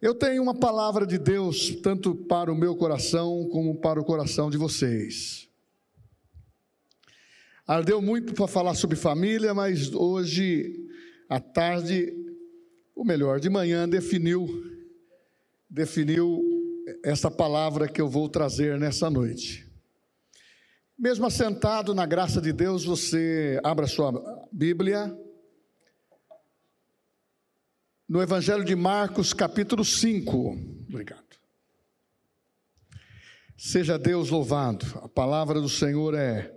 Eu tenho uma palavra de Deus, tanto para o meu coração como para o coração de vocês. Ardeu muito para falar sobre família, mas hoje, à tarde, ou melhor, de manhã, definiu, definiu essa palavra que eu vou trazer nessa noite. Mesmo assentado na graça de Deus, você abra sua Bíblia no Evangelho de Marcos, capítulo 5. Obrigado. Seja Deus louvado. A palavra do Senhor é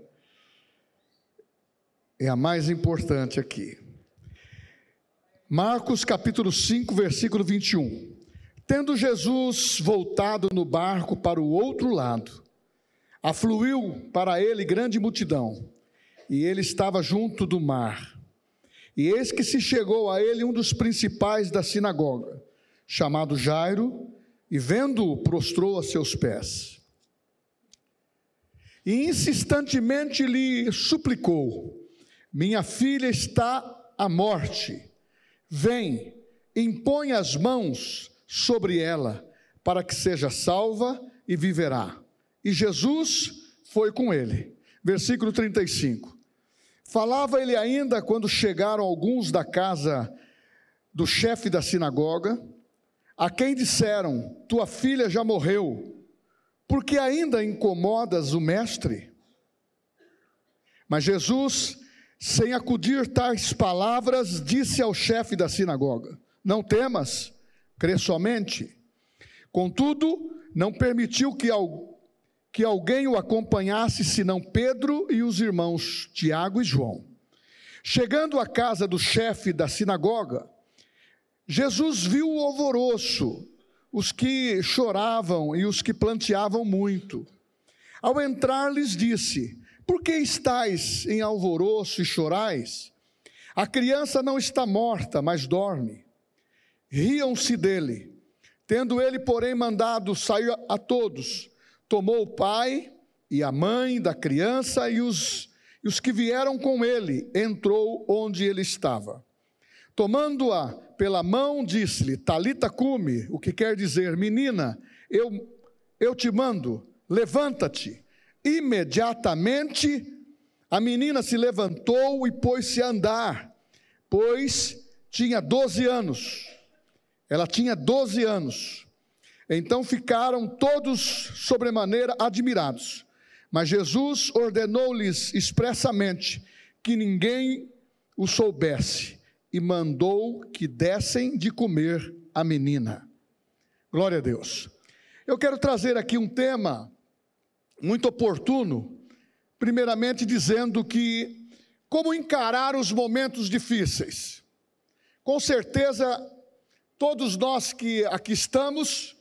é a mais importante aqui. Marcos capítulo 5, versículo 21. Tendo Jesus voltado no barco para o outro lado, afluiu para ele grande multidão, e ele estava junto do mar. E eis que se chegou a ele um dos principais da sinagoga, chamado Jairo, e vendo-o, prostrou a seus pés. E insistentemente lhe suplicou: Minha filha está à morte. Vem, impõe as mãos sobre ela, para que seja salva e viverá. E Jesus foi com ele. Versículo 35. Falava ele ainda quando chegaram alguns da casa do chefe da sinagoga, a quem disseram: Tua filha já morreu, porque ainda incomodas o mestre? Mas Jesus, sem acudir tais palavras, disse ao chefe da sinagoga: Não temas, crê somente. Contudo, não permitiu que, que alguém o acompanhasse senão Pedro e os irmãos Tiago e João. Chegando à casa do chefe da sinagoga, Jesus viu o alvoroço, os que choravam e os que planteavam muito. Ao entrar, lhes disse: Por que estáis em alvoroço e chorais? A criança não está morta, mas dorme. Riam-se dele. Tendo ele, porém, mandado sair a todos, tomou o pai e a mãe da criança e os, e os que vieram com ele, entrou onde ele estava. Tomando-a pela mão, disse-lhe: Talita cume, o que quer dizer, menina, eu, eu te mando, levanta-te. Imediatamente a menina se levantou e pôs-se a andar, pois tinha 12 anos. Ela tinha 12 anos. Então ficaram todos sobremaneira admirados. Mas Jesus ordenou-lhes expressamente que ninguém o soubesse e mandou que dessem de comer a menina. Glória a Deus. Eu quero trazer aqui um tema muito oportuno, primeiramente dizendo que como encarar os momentos difíceis. Com certeza, todos nós que aqui estamos,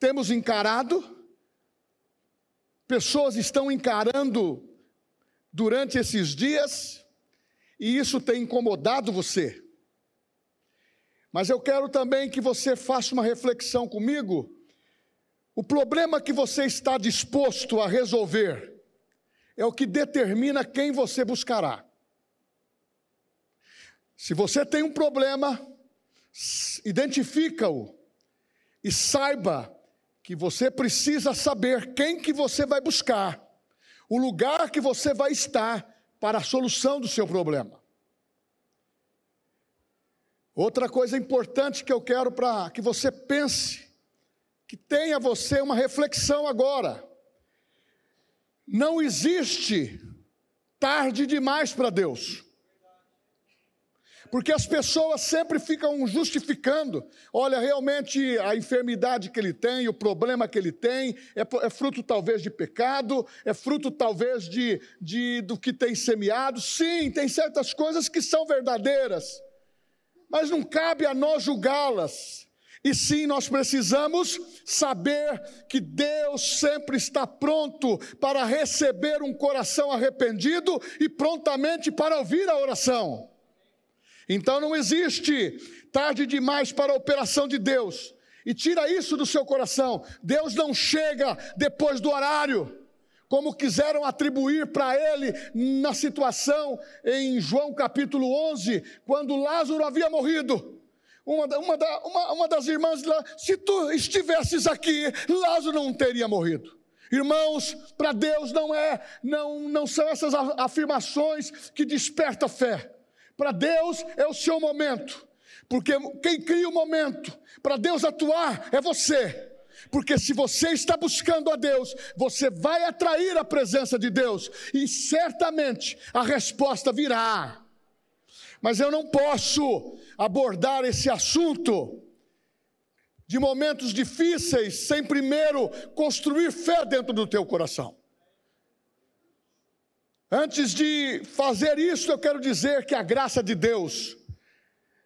temos encarado, pessoas estão encarando durante esses dias, e isso tem incomodado você. Mas eu quero também que você faça uma reflexão comigo. O problema que você está disposto a resolver é o que determina quem você buscará. Se você tem um problema, identifica-o e saiba que você precisa saber quem que você vai buscar, o lugar que você vai estar para a solução do seu problema. Outra coisa importante que eu quero para que você pense, que tenha você uma reflexão agora. Não existe tarde demais para Deus. Porque as pessoas sempre ficam justificando. Olha, realmente a enfermidade que ele tem, o problema que ele tem, é, é fruto talvez de pecado, é fruto talvez de, de do que tem semeado. Sim, tem certas coisas que são verdadeiras, mas não cabe a nós julgá-las. E sim, nós precisamos saber que Deus sempre está pronto para receber um coração arrependido e prontamente para ouvir a oração. Então não existe tarde demais para a operação de Deus. E tira isso do seu coração. Deus não chega depois do horário, como quiseram atribuir para ele na situação em João capítulo 11, quando Lázaro havia morrido. Uma, uma, uma, uma das irmãs lá, se tu estivesses aqui, Lázaro não teria morrido. Irmãos, para Deus não é, não, não são essas afirmações que desperta fé. Para Deus é o seu momento, porque quem cria o momento para Deus atuar é você. Porque se você está buscando a Deus, você vai atrair a presença de Deus e certamente a resposta virá. Mas eu não posso abordar esse assunto de momentos difíceis sem primeiro construir fé dentro do teu coração. Antes de fazer isso, eu quero dizer que a graça de Deus,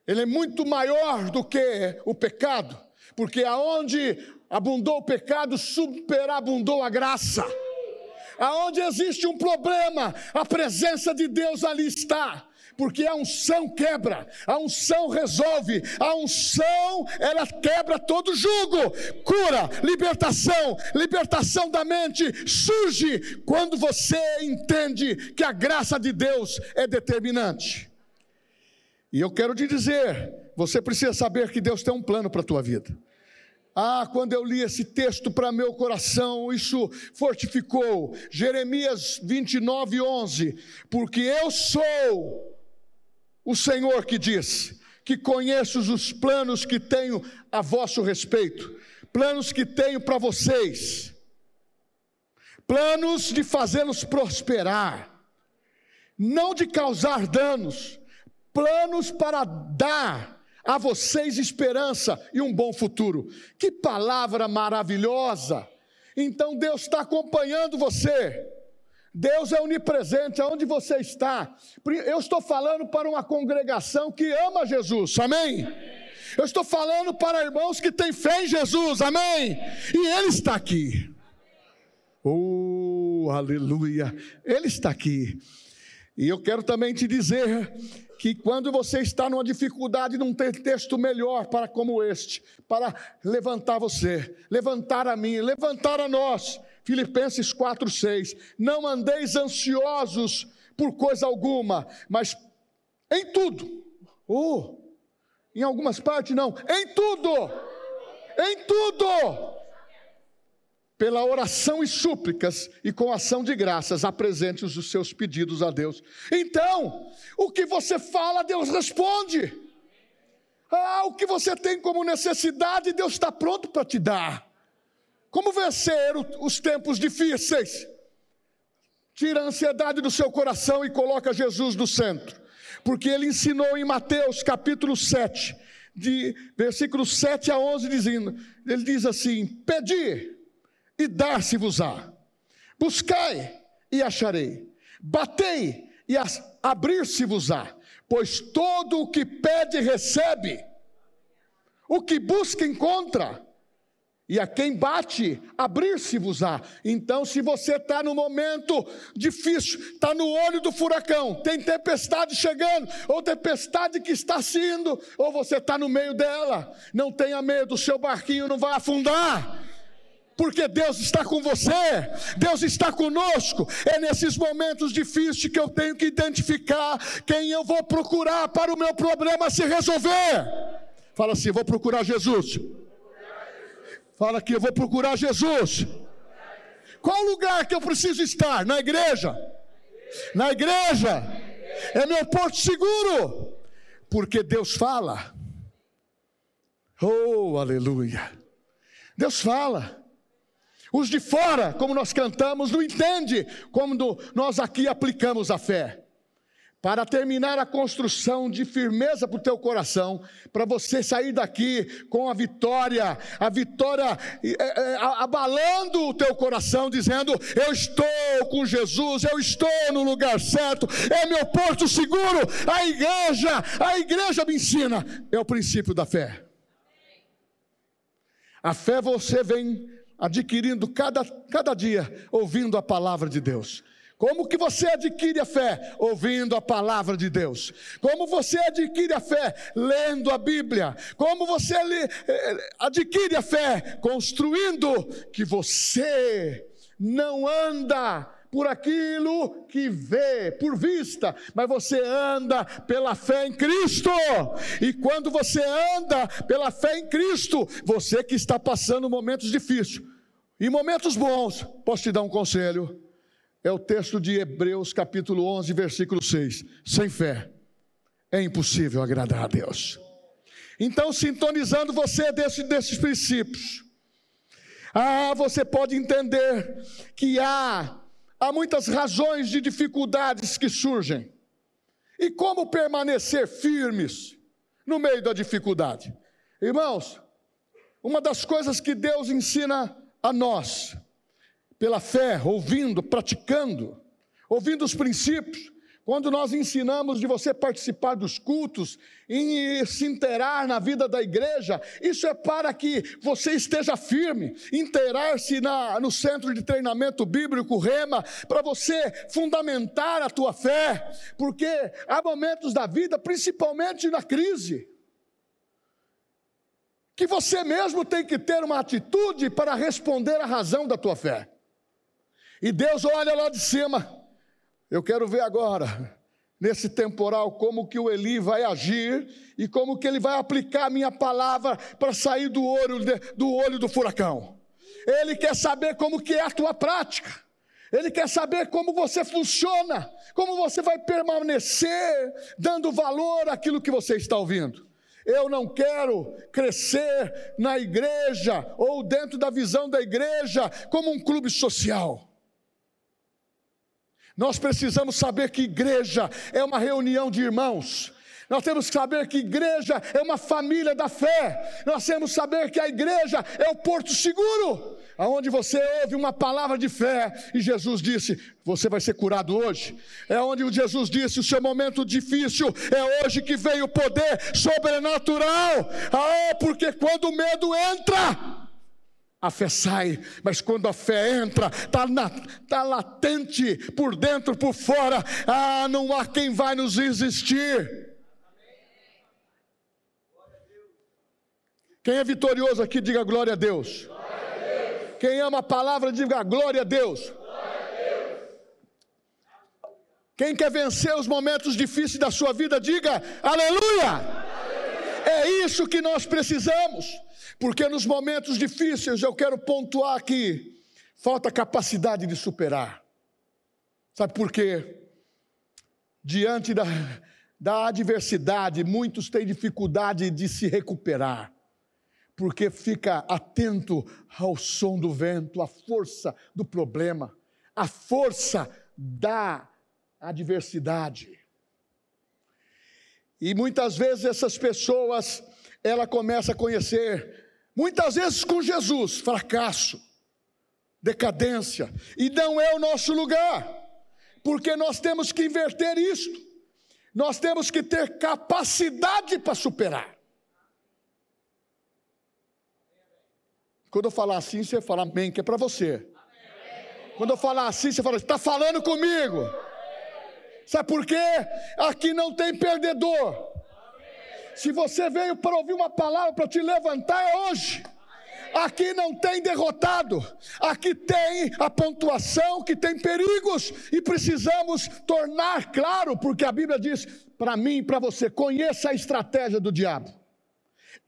ele é muito maior do que o pecado, porque aonde abundou o pecado, superabundou a graça. Aonde existe um problema, a presença de Deus ali está porque a unção quebra, a unção resolve, a unção ela quebra todo jugo, cura, libertação, libertação da mente surge quando você entende que a graça de Deus é determinante. E eu quero te dizer, você precisa saber que Deus tem um plano para a tua vida. Ah, quando eu li esse texto para meu coração, isso fortificou. Jeremias 29, 11. Porque eu sou o Senhor que diz que conheço os planos que tenho a vosso respeito, planos que tenho para vocês, planos de fazê-los prosperar, não de causar danos, planos para dar a vocês esperança e um bom futuro. Que palavra maravilhosa! Então Deus está acompanhando você. Deus é onipresente, aonde você está. Eu estou falando para uma congregação que ama Jesus, amém? Eu estou falando para irmãos que têm fé em Jesus, amém? E Ele está aqui. Oh, aleluia! Ele está aqui. E eu quero também te dizer que quando você está numa dificuldade, não tem texto melhor para como este, para levantar você, levantar a mim, levantar a nós Filipenses 4:6. Não andeis ansiosos por coisa alguma, mas em tudo. Oh, em algumas partes não, em tudo. Em tudo. Pela oração e súplicas e com ação de graças, apresente os seus pedidos a Deus. Então, o que você fala, Deus responde. Ah, o que você tem como necessidade, Deus está pronto para te dar. Como vencer os tempos difíceis? Tira a ansiedade do seu coração e coloca Jesus no centro. Porque ele ensinou em Mateus capítulo 7, de versículos 7 a 11, dizendo, ele diz assim: Pedi e dar-se-vos-á, buscai e acharei, batei e abrir-se-vos-á, pois todo o que pede recebe, o que busca encontra, e a quem bate, abrir-se-vos-á. Então, se você está no momento difícil, está no olho do furacão, tem tempestade chegando, ou tempestade que está saindo, ou você está no meio dela, não tenha medo, o seu barquinho não vai afundar. Porque Deus está com você, Deus está conosco. É nesses momentos difíceis que eu tenho que identificar quem eu vou procurar para o meu problema se resolver. Fala assim: vou procurar Jesus. Fala aqui, eu vou procurar Jesus. Qual lugar que eu preciso estar? Na igreja. Na igreja. É meu porto seguro. Porque Deus fala. Oh, aleluia. Deus fala. Os de fora, como nós cantamos, não entende como nós aqui aplicamos a fé para terminar a construção de firmeza para o teu coração, para você sair daqui com a vitória, a vitória é, é, abalando o teu coração, dizendo: Eu estou com Jesus, eu estou no lugar certo, é meu porto seguro. A igreja, a igreja me ensina, é o princípio da fé. A fé você vem adquirindo cada, cada dia, ouvindo a palavra de Deus. Como que você adquire a fé? Ouvindo a palavra de Deus. Como você adquire a fé? Lendo a Bíblia. Como você eh, adquire a fé? Construindo que você não anda por aquilo que vê, por vista, mas você anda pela fé em Cristo. E quando você anda pela fé em Cristo, você que está passando momentos difíceis e momentos bons, posso te dar um conselho? É o texto de Hebreus, capítulo 11, versículo 6. Sem fé é impossível agradar a Deus. Então, sintonizando você desse, desses princípios, ah, você pode entender que há, há muitas razões de dificuldades que surgem. E como permanecer firmes no meio da dificuldade? Irmãos, uma das coisas que Deus ensina a nós, pela fé, ouvindo, praticando, ouvindo os princípios, quando nós ensinamos de você participar dos cultos e se inteirar na vida da igreja, isso é para que você esteja firme, inteirar-se no centro de treinamento bíblico Rema, para você fundamentar a tua fé, porque há momentos da vida, principalmente na crise, que você mesmo tem que ter uma atitude para responder à razão da tua fé. E Deus olha lá de cima eu quero ver agora, nesse temporal, como que o Eli vai agir e como que ele vai aplicar a minha palavra para sair do olho, do olho do furacão. Ele quer saber como que é a tua prática. Ele quer saber como você funciona, como você vai permanecer dando valor àquilo que você está ouvindo. Eu não quero crescer na igreja ou dentro da visão da igreja como um clube social. Nós precisamos saber que igreja é uma reunião de irmãos. Nós temos que saber que igreja é uma família da fé. Nós temos que saber que a igreja é o porto seguro, aonde você ouve uma palavra de fé e Jesus disse: "Você vai ser curado hoje". É onde Jesus disse: "O seu momento difícil é hoje que vem o poder sobrenatural". Ah, porque quando o medo entra, a fé sai, mas quando a fé entra, está tá latente por dentro, por fora, ah, não há quem vai nos resistir. Quem é vitorioso aqui, diga glória a Deus. Glória a Deus. Quem ama a palavra, diga glória a Deus. Glória a Deus. Quem quer vencer os momentos difíceis da sua vida, diga aleluia. aleluia. É isso que nós precisamos. Porque nos momentos difíceis eu quero pontuar aqui, falta capacidade de superar. Sabe por quê? Diante da, da adversidade, muitos têm dificuldade de se recuperar, porque fica atento ao som do vento, à força do problema, à força da adversidade. E muitas vezes essas pessoas, ela começa a conhecer Muitas vezes com Jesus, fracasso, decadência, e não é o nosso lugar, porque nós temos que inverter isto, nós temos que ter capacidade para superar. Quando eu falar assim, você fala amém, que é para você. Quando eu falar assim, você fala, está falando comigo. Sabe por quê? Aqui não tem perdedor. Se você veio para ouvir uma palavra para te levantar, é hoje. Aqui não tem derrotado, aqui tem a pontuação que tem perigos e precisamos tornar claro, porque a Bíblia diz para mim e para você: conheça a estratégia do diabo.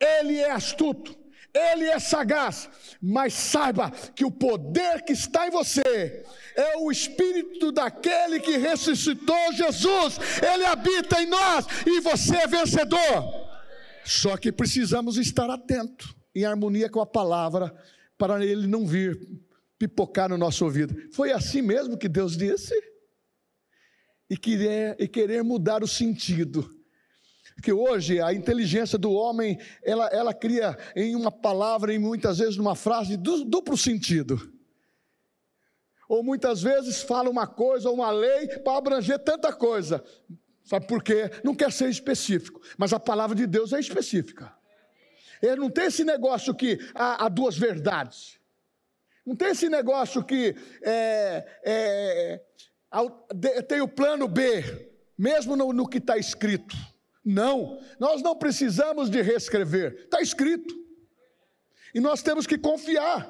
Ele é astuto, ele é sagaz, mas saiba que o poder que está em você é o espírito daquele que ressuscitou Jesus, ele habita em nós e você é vencedor. Só que precisamos estar atentos, em harmonia com a palavra, para ele não vir pipocar no nosso ouvido. Foi assim mesmo que Deus disse? E querer, e querer mudar o sentido que hoje a inteligência do homem, ela, ela cria em uma palavra e muitas vezes numa frase duplo sentido. Ou muitas vezes fala uma coisa ou uma lei para abranger tanta coisa. Sabe por quê? Não quer ser específico, mas a palavra de Deus é específica. Ele não tem esse negócio que há, há duas verdades. Não tem esse negócio que é, é, tem o plano B, mesmo no, no que está escrito. Não, nós não precisamos de reescrever, está escrito. E nós temos que confiar,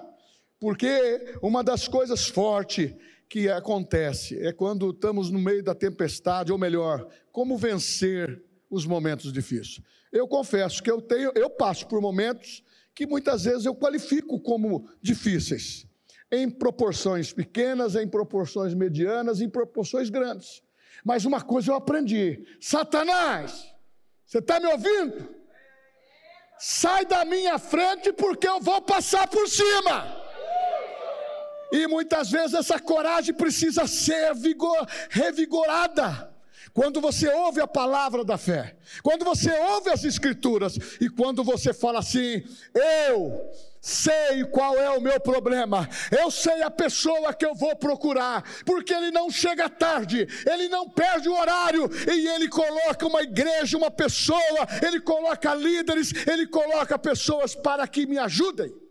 porque uma das coisas fortes que acontece? É quando estamos no meio da tempestade, ou melhor, como vencer os momentos difíceis. Eu confesso que eu tenho, eu passo por momentos que muitas vezes eu qualifico como difíceis, em proporções pequenas, em proporções medianas, em proporções grandes. Mas uma coisa eu aprendi: Satanás, você está me ouvindo? Sai da minha frente porque eu vou passar por cima. E muitas vezes essa coragem precisa ser vigor, revigorada. Quando você ouve a palavra da fé, quando você ouve as escrituras e quando você fala assim: Eu sei qual é o meu problema, eu sei a pessoa que eu vou procurar, porque ele não chega tarde, ele não perde o horário e ele coloca uma igreja, uma pessoa, ele coloca líderes, ele coloca pessoas para que me ajudem.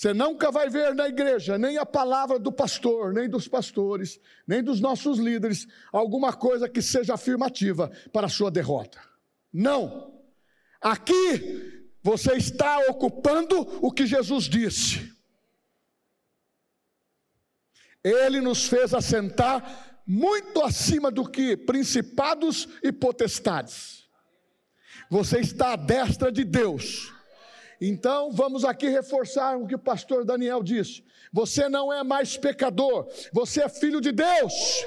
Você nunca vai ver na igreja nem a palavra do pastor, nem dos pastores, nem dos nossos líderes, alguma coisa que seja afirmativa para a sua derrota. Não. Aqui você está ocupando o que Jesus disse. Ele nos fez assentar muito acima do que principados e potestades. Você está à destra de Deus então, vamos aqui reforçar o que o pastor Daniel disse. Você não é mais pecador, você é filho de Deus.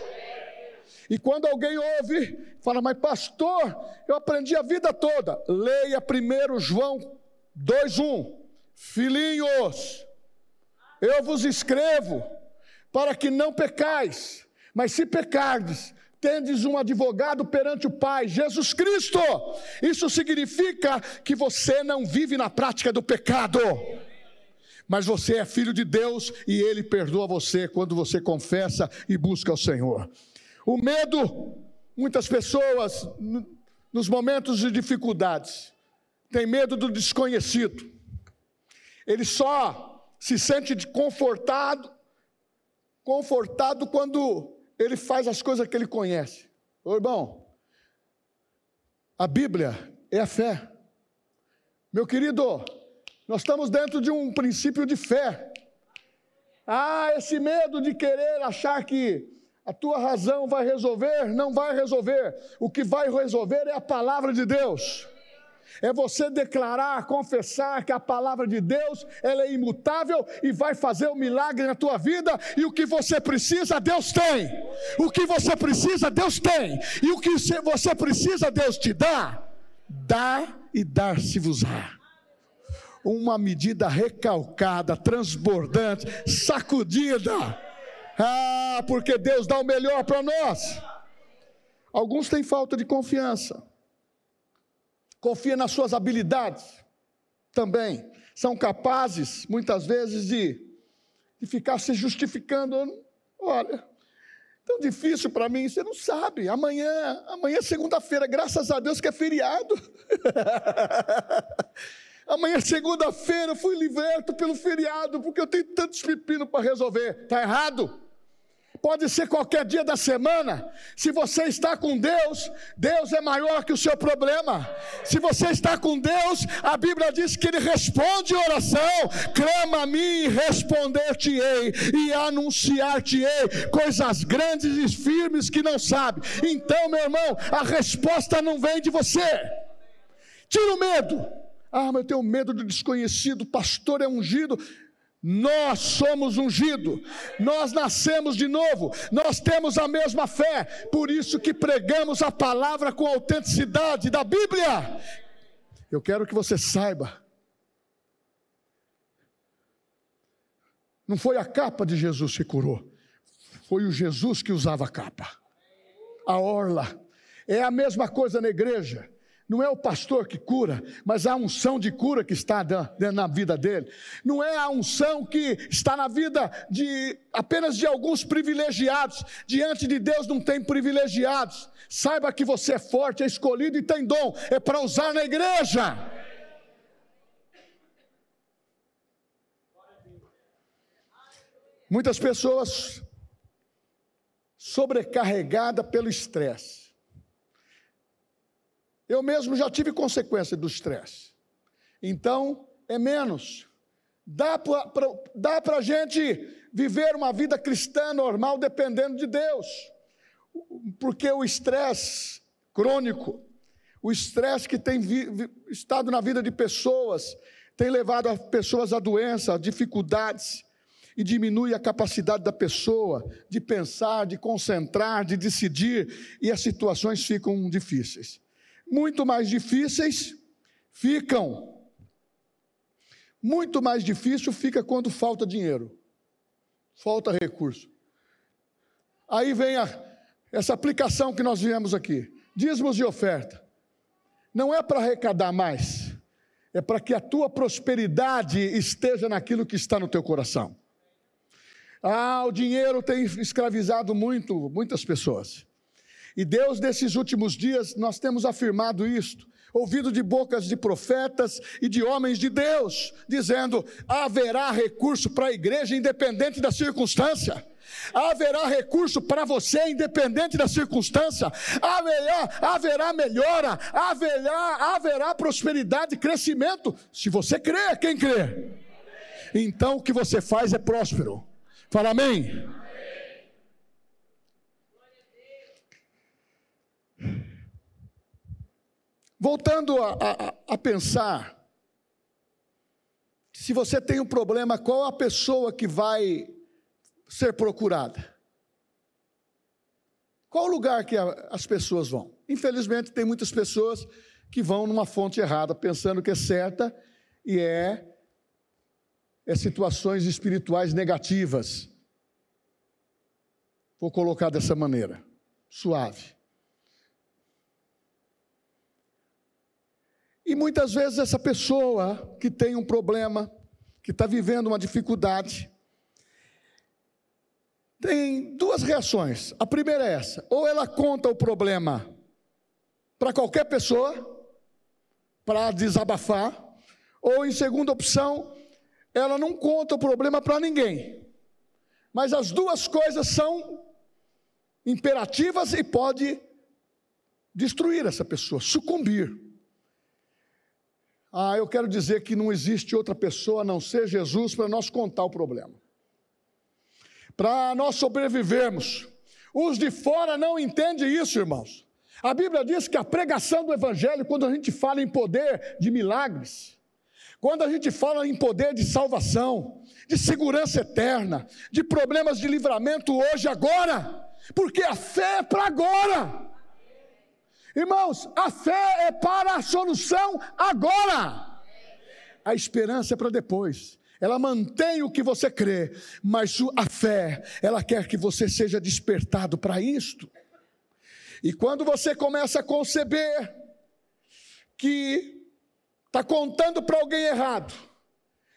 E quando alguém ouve, fala, mas pastor, eu aprendi a vida toda. Leia primeiro João 2,1. Filhinhos, eu vos escrevo para que não pecais, mas se pecardes, tendes um advogado perante o Pai, Jesus Cristo. Isso significa que você não vive na prática do pecado, mas você é filho de Deus e Ele perdoa você quando você confessa e busca o Senhor. O medo, muitas pessoas, nos momentos de dificuldades, têm medo do desconhecido, ele só se sente confortado, confortado quando ele faz as coisas que ele conhece. Ô irmão, a Bíblia é a fé. Meu querido, nós estamos dentro de um princípio de fé. Ah, esse medo de querer achar que a tua razão vai resolver, não vai resolver. O que vai resolver é a palavra de Deus é você declarar, confessar que a palavra de Deus ela é imutável e vai fazer um milagre na tua vida. E o que você precisa, Deus tem. O que você precisa, Deus tem. E o que você precisa, Deus te dá. Dá e dar-se-vos-á uma medida recalcada, transbordante, sacudida. Ah, porque Deus dá o melhor para nós. Alguns têm falta de confiança confia nas suas habilidades também. São capazes, muitas vezes, de, de ficar se justificando. Olha, tão difícil para mim, você não sabe. Amanhã, amanhã é segunda-feira, graças a Deus que é feriado. amanhã é segunda-feira, eu fui liberto pelo feriado, porque eu tenho tantos pepinos para resolver. Está errado? Pode ser qualquer dia da semana. Se você está com Deus, Deus é maior que o seu problema. Se você está com Deus, a Bíblia diz que Ele responde oração, clama a mim e responder-te-ei, e anunciar-te-ei coisas grandes e firmes que não sabe. Então, meu irmão, a resposta não vem de você. Tira o medo. Ah, mas eu tenho medo do desconhecido, pastor é ungido. Nós somos ungidos, nós nascemos de novo, nós temos a mesma fé, por isso que pregamos a palavra com autenticidade da Bíblia. Eu quero que você saiba, não foi a capa de Jesus que curou, foi o Jesus que usava a capa, a orla. É a mesma coisa na igreja. Não é o pastor que cura, mas a unção de cura que está na vida dele. Não é a unção que está na vida de apenas de alguns privilegiados. Diante de Deus não tem privilegiados. Saiba que você é forte, é escolhido e tem dom. É para usar na igreja. Muitas pessoas sobrecarregadas pelo estresse eu mesmo já tive consequência do estresse. Então, é menos. Dá para a gente viver uma vida cristã normal dependendo de Deus. Porque o estresse crônico, o estresse que tem estado na vida de pessoas, tem levado as pessoas a doença, a dificuldades, e diminui a capacidade da pessoa de pensar, de concentrar, de decidir, e as situações ficam difíceis. Muito mais difíceis ficam. Muito mais difícil fica quando falta dinheiro, falta recurso. Aí vem a, essa aplicação que nós viemos aqui: dízimos e oferta. Não é para arrecadar mais, é para que a tua prosperidade esteja naquilo que está no teu coração. Ah, o dinheiro tem escravizado muito, muitas pessoas. E Deus, nesses últimos dias, nós temos afirmado isto, ouvido de bocas de profetas e de homens de Deus, dizendo: haverá recurso para a igreja, independente da circunstância. Haverá recurso para você, independente da circunstância. Haverá, haverá melhora, haverá, haverá prosperidade, crescimento. Se você crê, quem crê? Então o que você faz é próspero. Fala amém. Voltando a, a, a, pensar, se você tem um problema, qual a pessoa que vai ser procurada? Qual o lugar que a, as pessoas vão? Infelizmente, tem muitas pessoas que vão numa fonte errada, pensando que é certa e é é situações espirituais negativas. Vou colocar dessa maneira, suave. E muitas vezes essa pessoa que tem um problema, que está vivendo uma dificuldade, tem duas reações. A primeira é essa: ou ela conta o problema para qualquer pessoa, para desabafar, ou em segunda opção, ela não conta o problema para ninguém. Mas as duas coisas são imperativas e pode destruir essa pessoa, sucumbir. Ah, eu quero dizer que não existe outra pessoa a não ser Jesus para nós contar o problema. Para nós sobrevivermos. Os de fora não entendem isso, irmãos. A Bíblia diz que a pregação do Evangelho, quando a gente fala em poder de milagres, quando a gente fala em poder de salvação, de segurança eterna, de problemas de livramento hoje, agora, porque a fé é para agora. Irmãos, a fé é para a solução agora. A esperança é para depois. Ela mantém o que você crê, mas a fé, ela quer que você seja despertado para isto. E quando você começa a conceber que está contando para alguém errado,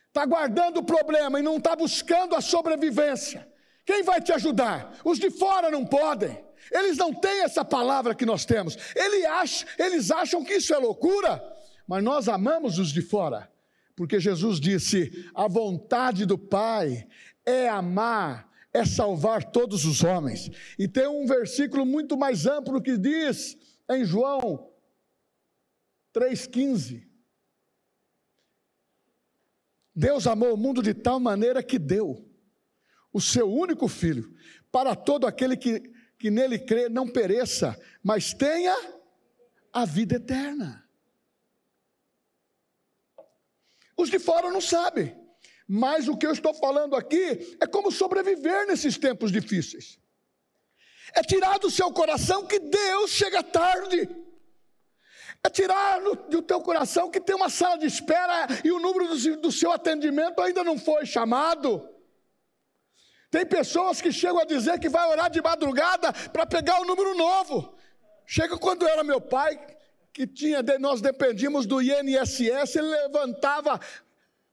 está guardando o problema e não está buscando a sobrevivência. Quem vai te ajudar? Os de fora não podem. Eles não têm essa palavra que nós temos. Eles acham, eles acham que isso é loucura, mas nós amamos os de fora, porque Jesus disse: a vontade do Pai é amar, é salvar todos os homens. E tem um versículo muito mais amplo que diz em João 3,15: Deus amou o mundo de tal maneira que deu o seu único filho, para todo aquele que, que nele crê não pereça, mas tenha a vida eterna. Os de fora não sabem, mas o que eu estou falando aqui é como sobreviver nesses tempos difíceis. É tirar do seu coração que Deus chega tarde. É tirar do teu coração que tem uma sala de espera e o número do, seu atendimento ainda não foi chamado. Tem pessoas que chegam a dizer que vai orar de madrugada para pegar o número novo. Chega quando era meu pai, que tinha, nós dependíamos do INSS, ele levantava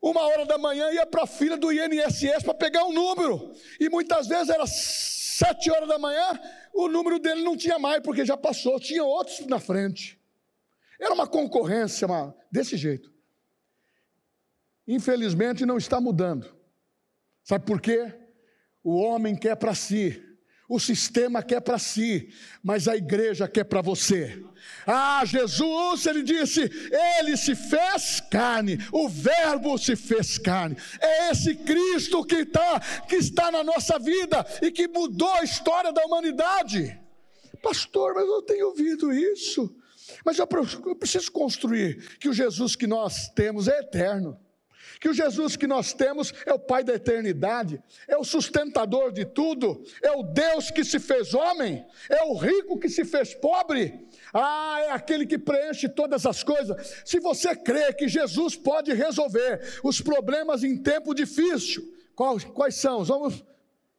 uma hora da manhã ia para a fila do INSS para pegar um número. E muitas vezes era sete horas da manhã, o número dele não tinha mais, porque já passou, tinha outros na frente. Era uma concorrência uma, desse jeito. Infelizmente não está mudando. Sabe por quê? O homem quer para si. O sistema quer para si, mas a igreja quer para você. Ah, Jesus, ele disse, ele se fez carne, o Verbo se fez carne. É esse Cristo que, tá, que está na nossa vida e que mudou a história da humanidade. Pastor, mas eu tenho ouvido isso. Mas eu preciso construir que o Jesus que nós temos é eterno que o Jesus que nós temos é o Pai da eternidade, é o sustentador de tudo, é o Deus que se fez homem, é o rico que se fez pobre, ah, é aquele que preenche todas as coisas. Se você crê que Jesus pode resolver os problemas em tempo difícil, quais, quais são? Vamos,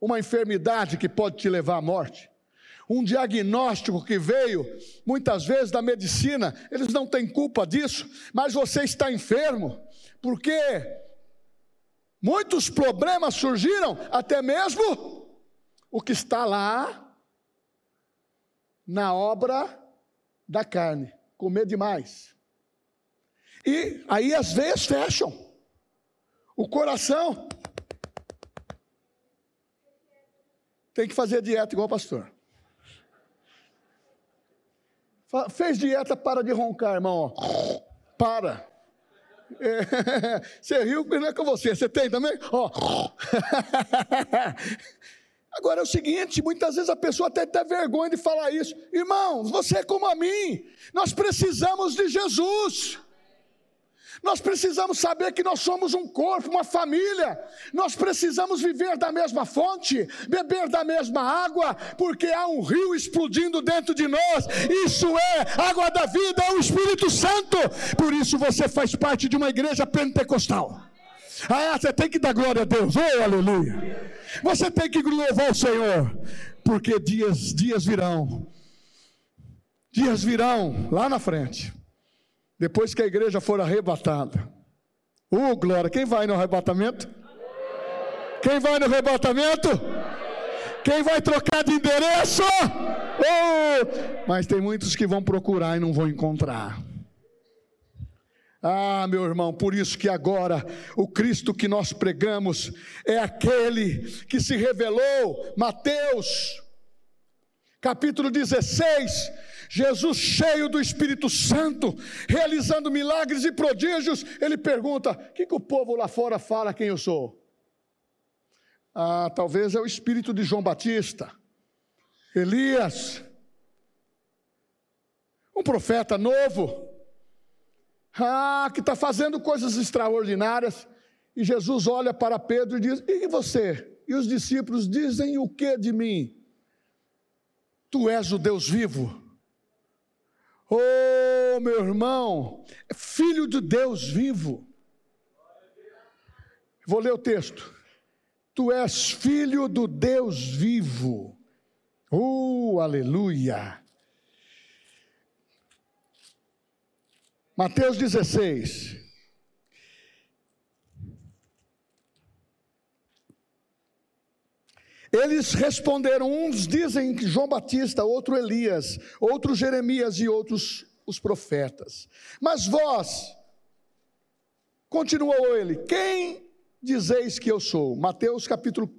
uma enfermidade que pode te levar à morte um diagnóstico que veio, muitas vezes da medicina, eles não têm culpa disso, mas você está enfermo, porque muitos problemas surgiram, até mesmo o que está lá na obra da carne, comer demais. E aí as veias fecham, o coração tem que fazer dieta igual o pastor. Fez dieta, para de roncar, irmão. Para. É, você riu, não é com você, você tem também? Ó. Agora é o seguinte: muitas vezes a pessoa até tem vergonha de falar isso. Irmãos, você é como a mim, nós precisamos de Jesus. Nós precisamos saber que nós somos um corpo, uma família. Nós precisamos viver da mesma fonte, beber da mesma água, porque há um rio explodindo dentro de nós. Isso é água da vida, é o Espírito Santo. Por isso você faz parte de uma igreja pentecostal. Ah, você tem que dar glória a Deus. Oh, aleluia. Você tem que louvar o Senhor, porque dias, dias virão. Dias virão lá na frente depois que a igreja for arrebatada. Uh, glória! Quem vai no arrebatamento? Quem vai no arrebatamento? Quem vai trocar de endereço? Uh! Mas tem muitos que vão procurar e não vão encontrar. Ah, meu irmão, por isso que agora o Cristo que nós pregamos é aquele que se revelou, Mateus, capítulo 16, Jesus, cheio do Espírito Santo, realizando milagres e prodígios, ele pergunta: o que, que o povo lá fora fala quem eu sou? Ah, talvez é o espírito de João Batista, Elias, um profeta novo, ah, que está fazendo coisas extraordinárias. E Jesus olha para Pedro e diz: E você? E os discípulos dizem o que de mim? Tu és o Deus vivo. Oh, meu irmão, filho de Deus vivo. Vou ler o texto. Tu és filho do Deus vivo. Oh, aleluia. Mateus 16. Eles responderam, uns dizem que João Batista, outro Elias, outro Jeremias e outros os profetas. Mas vós, continuou ele, quem dizeis que eu sou? Mateus capítulo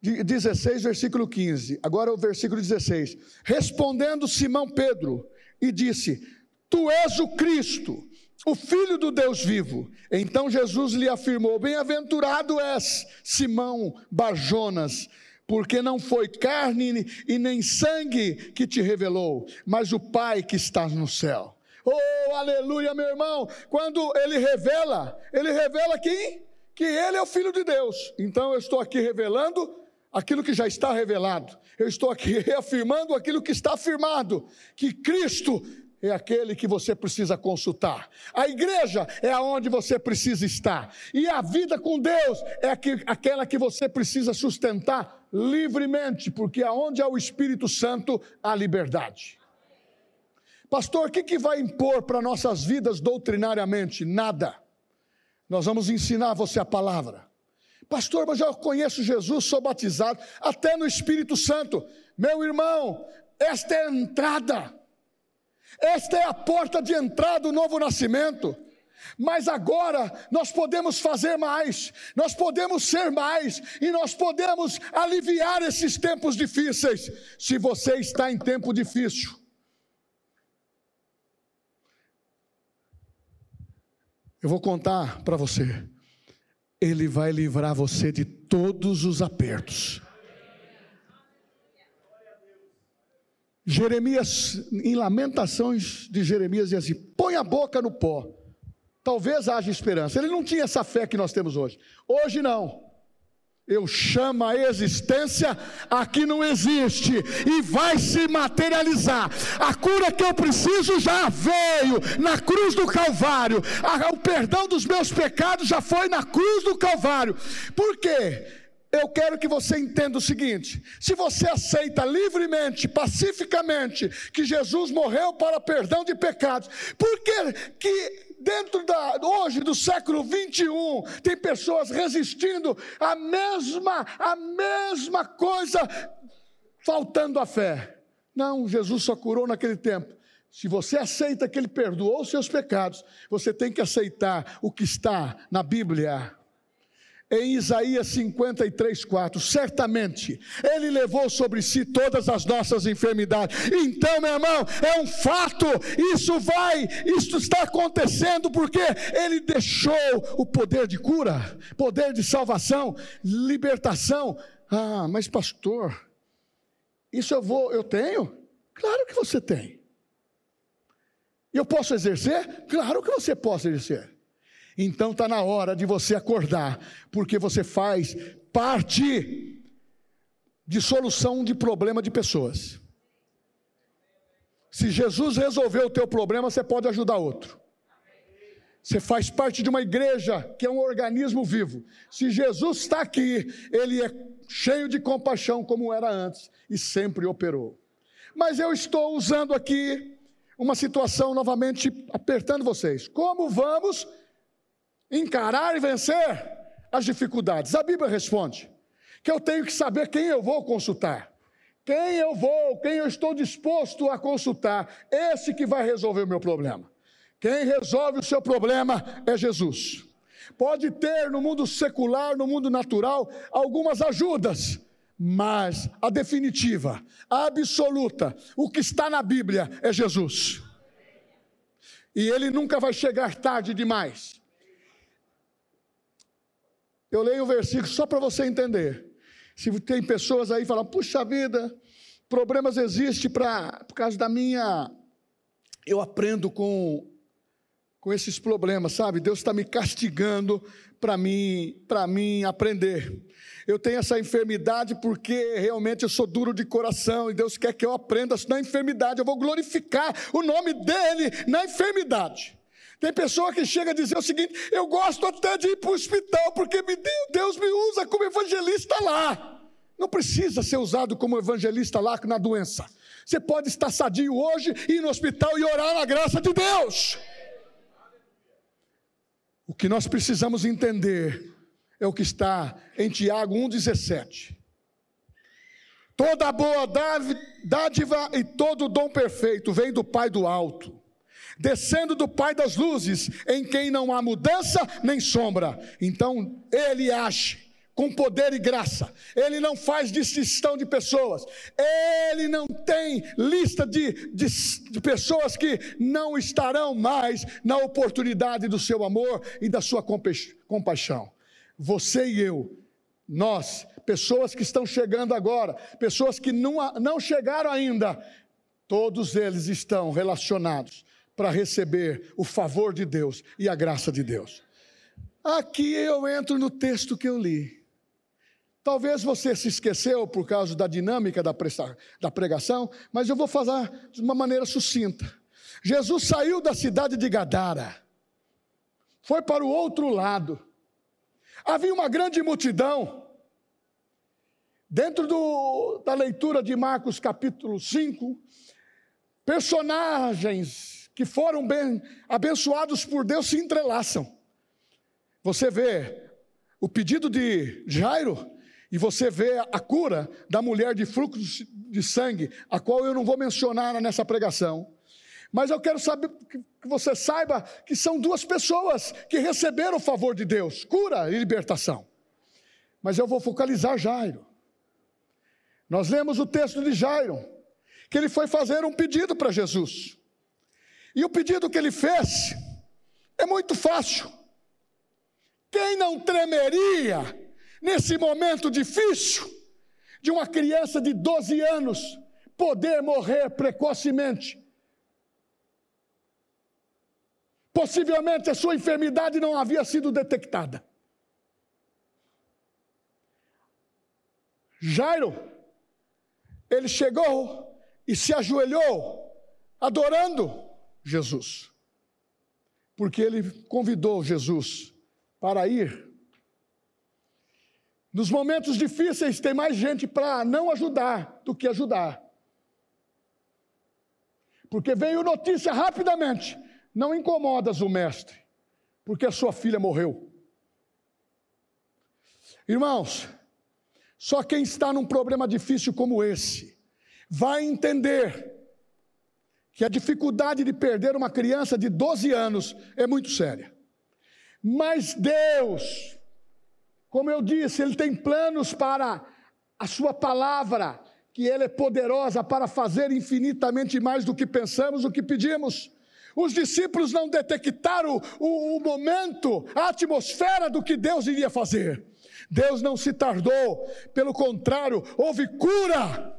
16, versículo 15. Agora o versículo 16. Respondendo Simão Pedro, e disse: Tu és o Cristo, o Filho do Deus vivo. Então Jesus lhe afirmou: Bem-aventurado és, Simão Barjonas, porque não foi carne e nem sangue que te revelou, mas o Pai que está no céu. Oh, aleluia, meu irmão. Quando ele revela, ele revela quem? Que ele é o Filho de Deus. Então eu estou aqui revelando aquilo que já está revelado. Eu estou aqui reafirmando aquilo que está afirmado, que Cristo é aquele que você precisa consultar. A igreja é aonde você precisa estar. E a vida com Deus é aquela que você precisa sustentar livremente, porque aonde há o Espírito Santo, há liberdade. Pastor, o que, que vai impor para nossas vidas doutrinariamente? Nada. Nós vamos ensinar você a palavra. Pastor, mas eu conheço Jesus, sou batizado, até no Espírito Santo. Meu irmão, esta é a entrada esta é a porta de entrada do novo nascimento. Mas agora nós podemos fazer mais, nós podemos ser mais e nós podemos aliviar esses tempos difíceis. Se você está em tempo difícil, eu vou contar para você. Ele vai livrar você de todos os apertos. Jeremias, em Lamentações de Jeremias, diz assim: põe a boca no pó talvez haja esperança. Ele não tinha essa fé que nós temos hoje. Hoje não. Eu chamo a existência a que não existe e vai se materializar. A cura que eu preciso já veio na cruz do Calvário. O perdão dos meus pecados já foi na cruz do Calvário. Por quê? Eu quero que você entenda o seguinte: se você aceita livremente, pacificamente, que Jesus morreu para perdão de pecados, por que, que dentro da hoje do século 21 tem pessoas resistindo à mesma a mesma coisa, faltando a fé. Não, Jesus só curou naquele tempo. Se você aceita que ele perdoou os seus pecados, você tem que aceitar o que está na Bíblia em Isaías 53, 4, certamente Ele levou sobre si todas as nossas enfermidades. Então, meu irmão, é um fato, isso vai, isso está acontecendo porque Ele deixou o poder de cura, poder de salvação, libertação. Ah, mas pastor, isso eu vou, eu tenho? Claro que você tem. Eu posso exercer? Claro que você pode exercer. Então está na hora de você acordar, porque você faz parte de solução de problema de pessoas. Se Jesus resolveu o teu problema, você pode ajudar outro. Você faz parte de uma igreja que é um organismo vivo. Se Jesus está aqui, ele é cheio de compaixão como era antes e sempre operou. Mas eu estou usando aqui uma situação novamente apertando vocês. Como vamos encarar e vencer as dificuldades? A Bíblia responde que eu tenho que saber quem eu vou consultar. Quem eu vou, quem eu estou disposto a consultar, esse que vai resolver o meu problema. Quem resolve o seu problema é Jesus. Pode ter no mundo secular, no mundo natural, algumas ajudas, mas a definitiva, a absoluta, o que está na Bíblia é Jesus. E ele nunca vai chegar tarde demais. Eu leio o versículo só para você entender. Se tem pessoas aí falam, puxa vida, problemas existem pra, por causa da minha. Eu aprendo com, com esses problemas, sabe? Deus está me castigando para mim, para mim aprender. Eu tenho essa enfermidade porque realmente eu sou duro de coração e Deus quer que eu aprenda na enfermidade. Eu vou glorificar o nome dele na enfermidade. Tem pessoa que chega a dizer o seguinte: eu gosto até de ir para o hospital, porque Deus me usa como evangelista lá. Não precisa ser usado como evangelista lá na doença. Você pode estar sadio hoje, ir no hospital e orar na graça de Deus. O que nós precisamos entender é o que está em Tiago 1,17. Toda boa dádiva e todo dom perfeito vem do Pai do alto descendo do Pai das luzes, em quem não há mudança nem sombra. Então ele age com poder e graça. Ele não faz distinção de pessoas. Ele não tem lista de, de, de, pessoas que não estarão mais na oportunidade do seu amor e da sua compaixão. Você e eu, nós, pessoas que estão chegando agora, pessoas que não, não chegaram ainda, todos eles estão relacionados para receber o favor de Deus e a graça de Deus. Aqui eu entro no texto que eu li. Talvez você se esqueceu por causa da dinâmica da, da pregação, mas eu vou falar de uma maneira sucinta. Jesus saiu da cidade de Gadara, foi para o outro lado. Havia uma grande multidão. Dentro do, da leitura de Marcos capítulo 5, personagens que foram bem abençoados por Deus se entrelaçam. Você vê o pedido de Jairo e você vê a cura da mulher de fluxo de sangue, a qual eu não vou mencionar nessa pregação. Mas eu quero saber que você saiba que são duas pessoas que receberam o favor de Deus, cura e libertação. Mas eu vou focalizar Jairo. Nós lemos o texto de Jairo, que ele foi fazer um pedido para Jesus. E o pedido que ele fez é muito fácil. Quem não tremeria nesse momento difícil de uma criança de 12 anos poder morrer precocemente? Possivelmente a sua enfermidade não havia sido detectada. Jairo, ele chegou e se ajoelhou, adorando Jesus, porque ele convidou Jesus para ir. Nos momentos difíceis, tem mais gente para não ajudar do que ajudar. Porque veio notícia rapidamente: não incomodas o mestre, porque a sua filha morreu. Irmãos, só quem está num problema difícil como esse vai entender que a dificuldade de perder uma criança de 12 anos é muito séria. Mas Deus, como eu disse, Ele tem planos para a Sua palavra, que Ele é poderosa para fazer infinitamente mais do que pensamos, do que pedimos. Os discípulos não detectaram o, o momento, a atmosfera do que Deus iria fazer. Deus não se tardou, pelo contrário, houve cura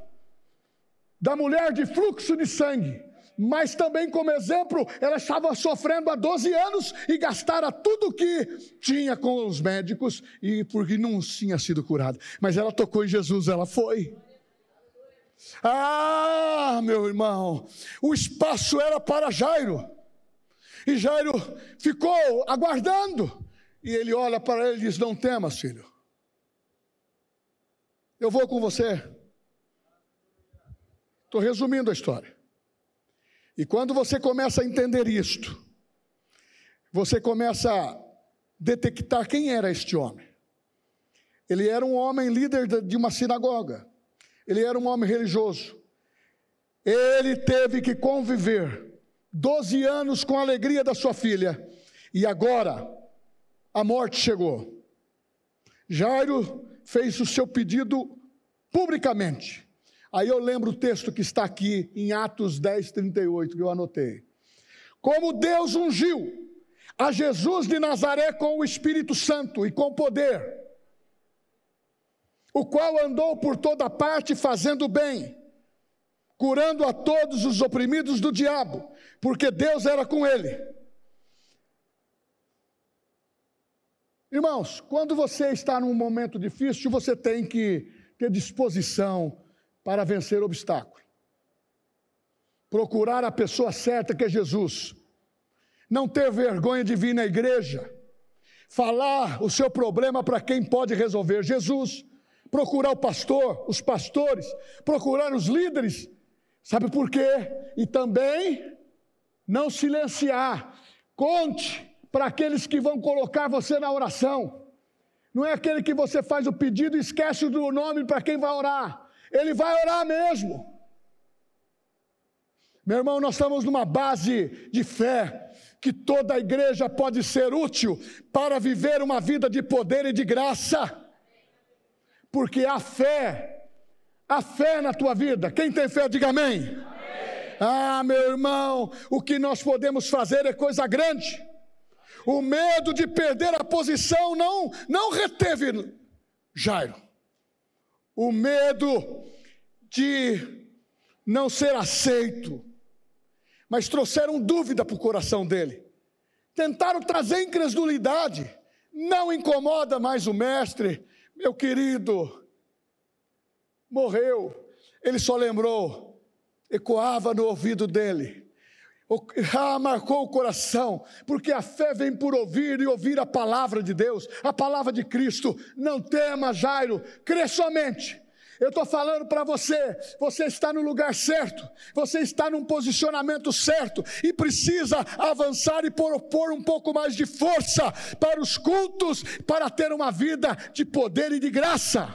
da mulher de fluxo de sangue. Mas também, como exemplo, ela estava sofrendo há 12 anos e gastara tudo o que tinha com os médicos e porque não tinha sido curada. Mas ela tocou em Jesus, ela foi. Ah, meu irmão, o espaço era para Jairo. E Jairo ficou aguardando. E ele olha para ele e diz: Não temas, filho. Eu vou com você. Estou resumindo a história. E quando você começa a entender isto, você começa a detectar quem era este homem. Ele era um homem líder de uma sinagoga. Ele era um homem religioso. Ele teve que conviver 12 anos com a alegria da sua filha. E agora a morte chegou. Jairo fez o seu pedido publicamente. Aí eu lembro o texto que está aqui em Atos 10, 38, que eu anotei. Como Deus ungiu a Jesus de Nazaré com o Espírito Santo e com poder o qual andou por toda parte fazendo bem, curando a todos os oprimidos do diabo, porque Deus era com ele. Irmãos, quando você está num momento difícil, você tem que ter disposição para vencer obstáculos. Procurar a pessoa certa que é Jesus. Não ter vergonha de vir na igreja. Falar o seu problema para quem pode resolver. Jesus procurar o pastor, os pastores, procurar os líderes. Sabe por quê? E também não silenciar. Conte para aqueles que vão colocar você na oração. Não é aquele que você faz o pedido e esquece do nome para quem vai orar. Ele vai orar mesmo. Meu irmão, nós estamos numa base de fé que toda a igreja pode ser útil para viver uma vida de poder e de graça porque a fé, a fé na tua vida, quem tem fé, diga amém. Ah, meu irmão, o que nós podemos fazer é coisa grande. O medo de perder a posição não, não reteve Jairo. O medo de não ser aceito, mas trouxeram dúvida para o coração dele. Tentaram trazer incredulidade. Não incomoda mais o mestre, meu querido, morreu. Ele só lembrou, ecoava no ouvido dele. Ah, marcou o coração, porque a fé vem por ouvir e ouvir a palavra de Deus, a palavra de Cristo. Não tema, Jairo, crê somente. Eu estou falando para você, você está no lugar certo, você está num posicionamento certo e precisa avançar e pôr um pouco mais de força para os cultos, para ter uma vida de poder e de graça.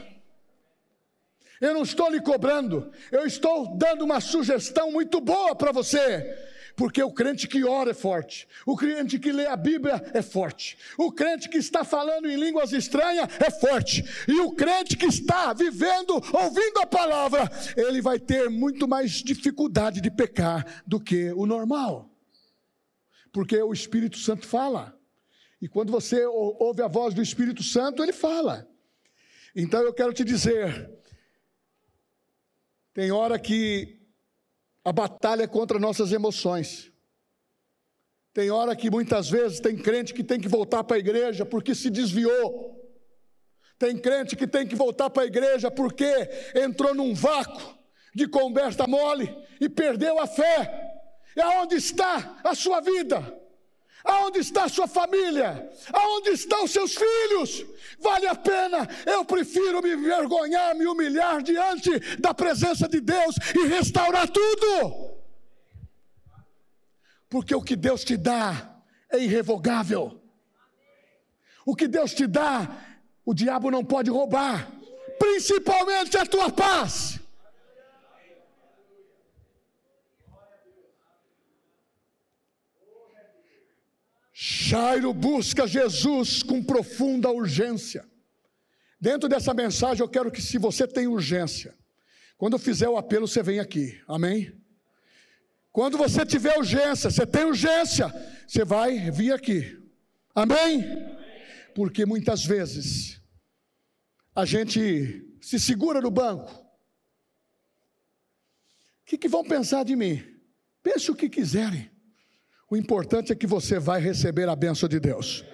Eu não estou lhe cobrando, eu estou dando uma sugestão muito boa para você. Porque o crente que ora é forte, o crente que lê a Bíblia é forte, o crente que está falando em línguas estranhas é forte, e o crente que está vivendo, ouvindo a palavra, ele vai ter muito mais dificuldade de pecar do que o normal, porque o Espírito Santo fala, e quando você ouve a voz do Espírito Santo, ele fala. Então eu quero te dizer, tem hora que a batalha é contra nossas emoções. Tem hora que muitas vezes tem crente que tem que voltar para a igreja porque se desviou. Tem crente que tem que voltar para a igreja porque entrou num vácuo de conversa mole e perdeu a fé. E aonde está a sua vida? Aonde está sua família? Aonde estão seus filhos? Vale a pena? Eu prefiro me envergonhar, me humilhar diante da presença de Deus e restaurar tudo. Porque o que Deus te dá é irrevogável. O que Deus te dá, o diabo não pode roubar, principalmente a tua paz. Jairo busca Jesus com profunda urgência. Dentro dessa mensagem, eu quero que, se você tem urgência, quando eu fizer o apelo, você vem aqui, amém? Quando você tiver urgência, você tem urgência, você vai vir aqui, amém? Porque muitas vezes a gente se segura no banco. O que, que vão pensar de mim? Pense o que quiserem. O importante é que você vai receber a bênção de Deus.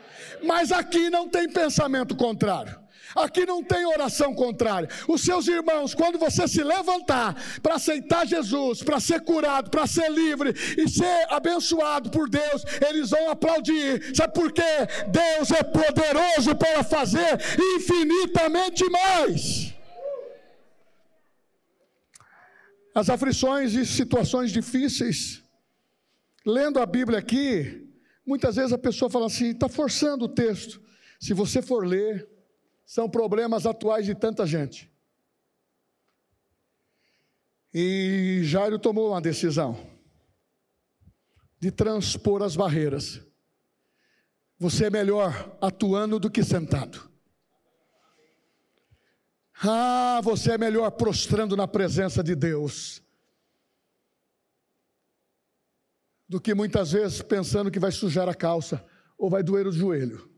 Mas aqui não tem pensamento contrário. Aqui não tem oração contrária. Os seus irmãos, quando você se levantar para aceitar Jesus, para ser curado, para ser livre e ser abençoado por Deus, eles vão aplaudir. Sabe por quê? Deus é poderoso para fazer infinitamente mais. As aflições e situações difíceis lendo a Bíblia aqui, muitas vezes a pessoa fala assim, está forçando o texto. Se você for ler, são problemas atuais de tanta gente. E Jairo tomou uma decisão de transpor as barreiras. Você é melhor atuando do que sentado. Ah, você é melhor prostrando na presença de Deus do que muitas vezes pensando que vai sujar a calça ou vai doer o joelho.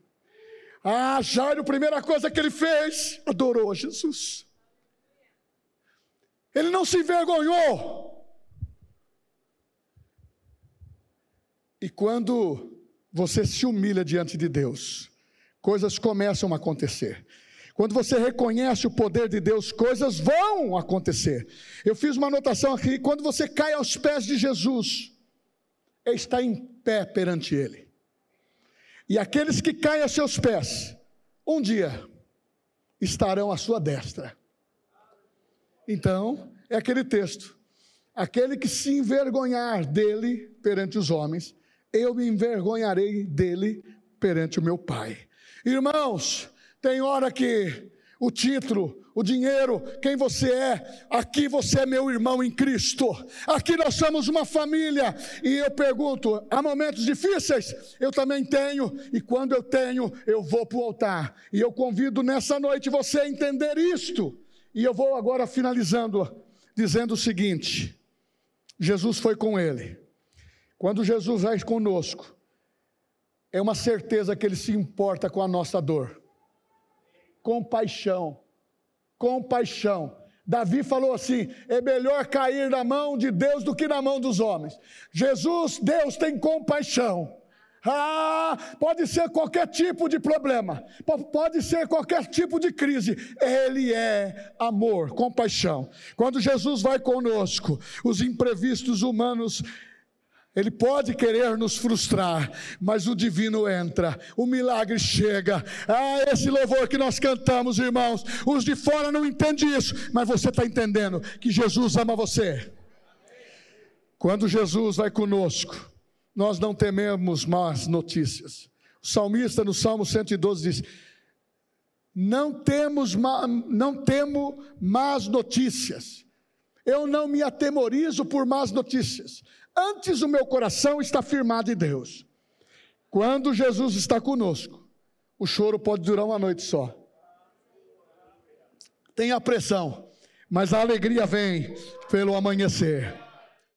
Ah, Jairo, a primeira coisa que ele fez, adorou Jesus. Ele não se envergonhou. E quando você se humilha diante de Deus, coisas começam a acontecer. Quando você reconhece o poder de Deus, coisas vão acontecer. Eu fiz uma anotação aqui: quando você cai aos pés de Jesus, está em pé perante Ele. E aqueles que caem a seus pés, um dia estarão à sua destra. Então, é aquele texto: aquele que se envergonhar dele perante os homens, eu me envergonharei dele perante o meu Pai. Irmãos, tem hora que o título, o dinheiro, quem você é. Aqui você é meu irmão em Cristo. Aqui nós somos uma família. E eu pergunto: há momentos difíceis? Eu também tenho. E quando eu tenho, eu vou para o altar. E eu convido nessa noite você a entender isto. E eu vou agora finalizando, dizendo o seguinte: Jesus foi com ele. Quando Jesus vai conosco, é uma certeza que ele se importa com a nossa dor. Compaixão compaixão. Davi falou assim: é melhor cair na mão de Deus do que na mão dos homens. Jesus, Deus tem compaixão. Ah, pode ser qualquer tipo de problema, pode ser qualquer tipo de crise, Ele é amor, compaixão. Quando Jesus vai conosco, os imprevistos humanos ele pode querer nos frustrar, mas o divino entra, o milagre chega. Ah, esse louvor que nós cantamos, irmãos, os de fora não entendem isso, mas você está entendendo que Jesus ama você. Quando Jesus vai conosco, nós não tememos más notícias. O salmista no Salmo 112 diz: Não temos, não temo más notícias. Eu não me atemorizo por más notícias. Antes o meu coração está firmado em Deus. Quando Jesus está conosco, o choro pode durar uma noite só. Tem a pressão, mas a alegria vem pelo amanhecer.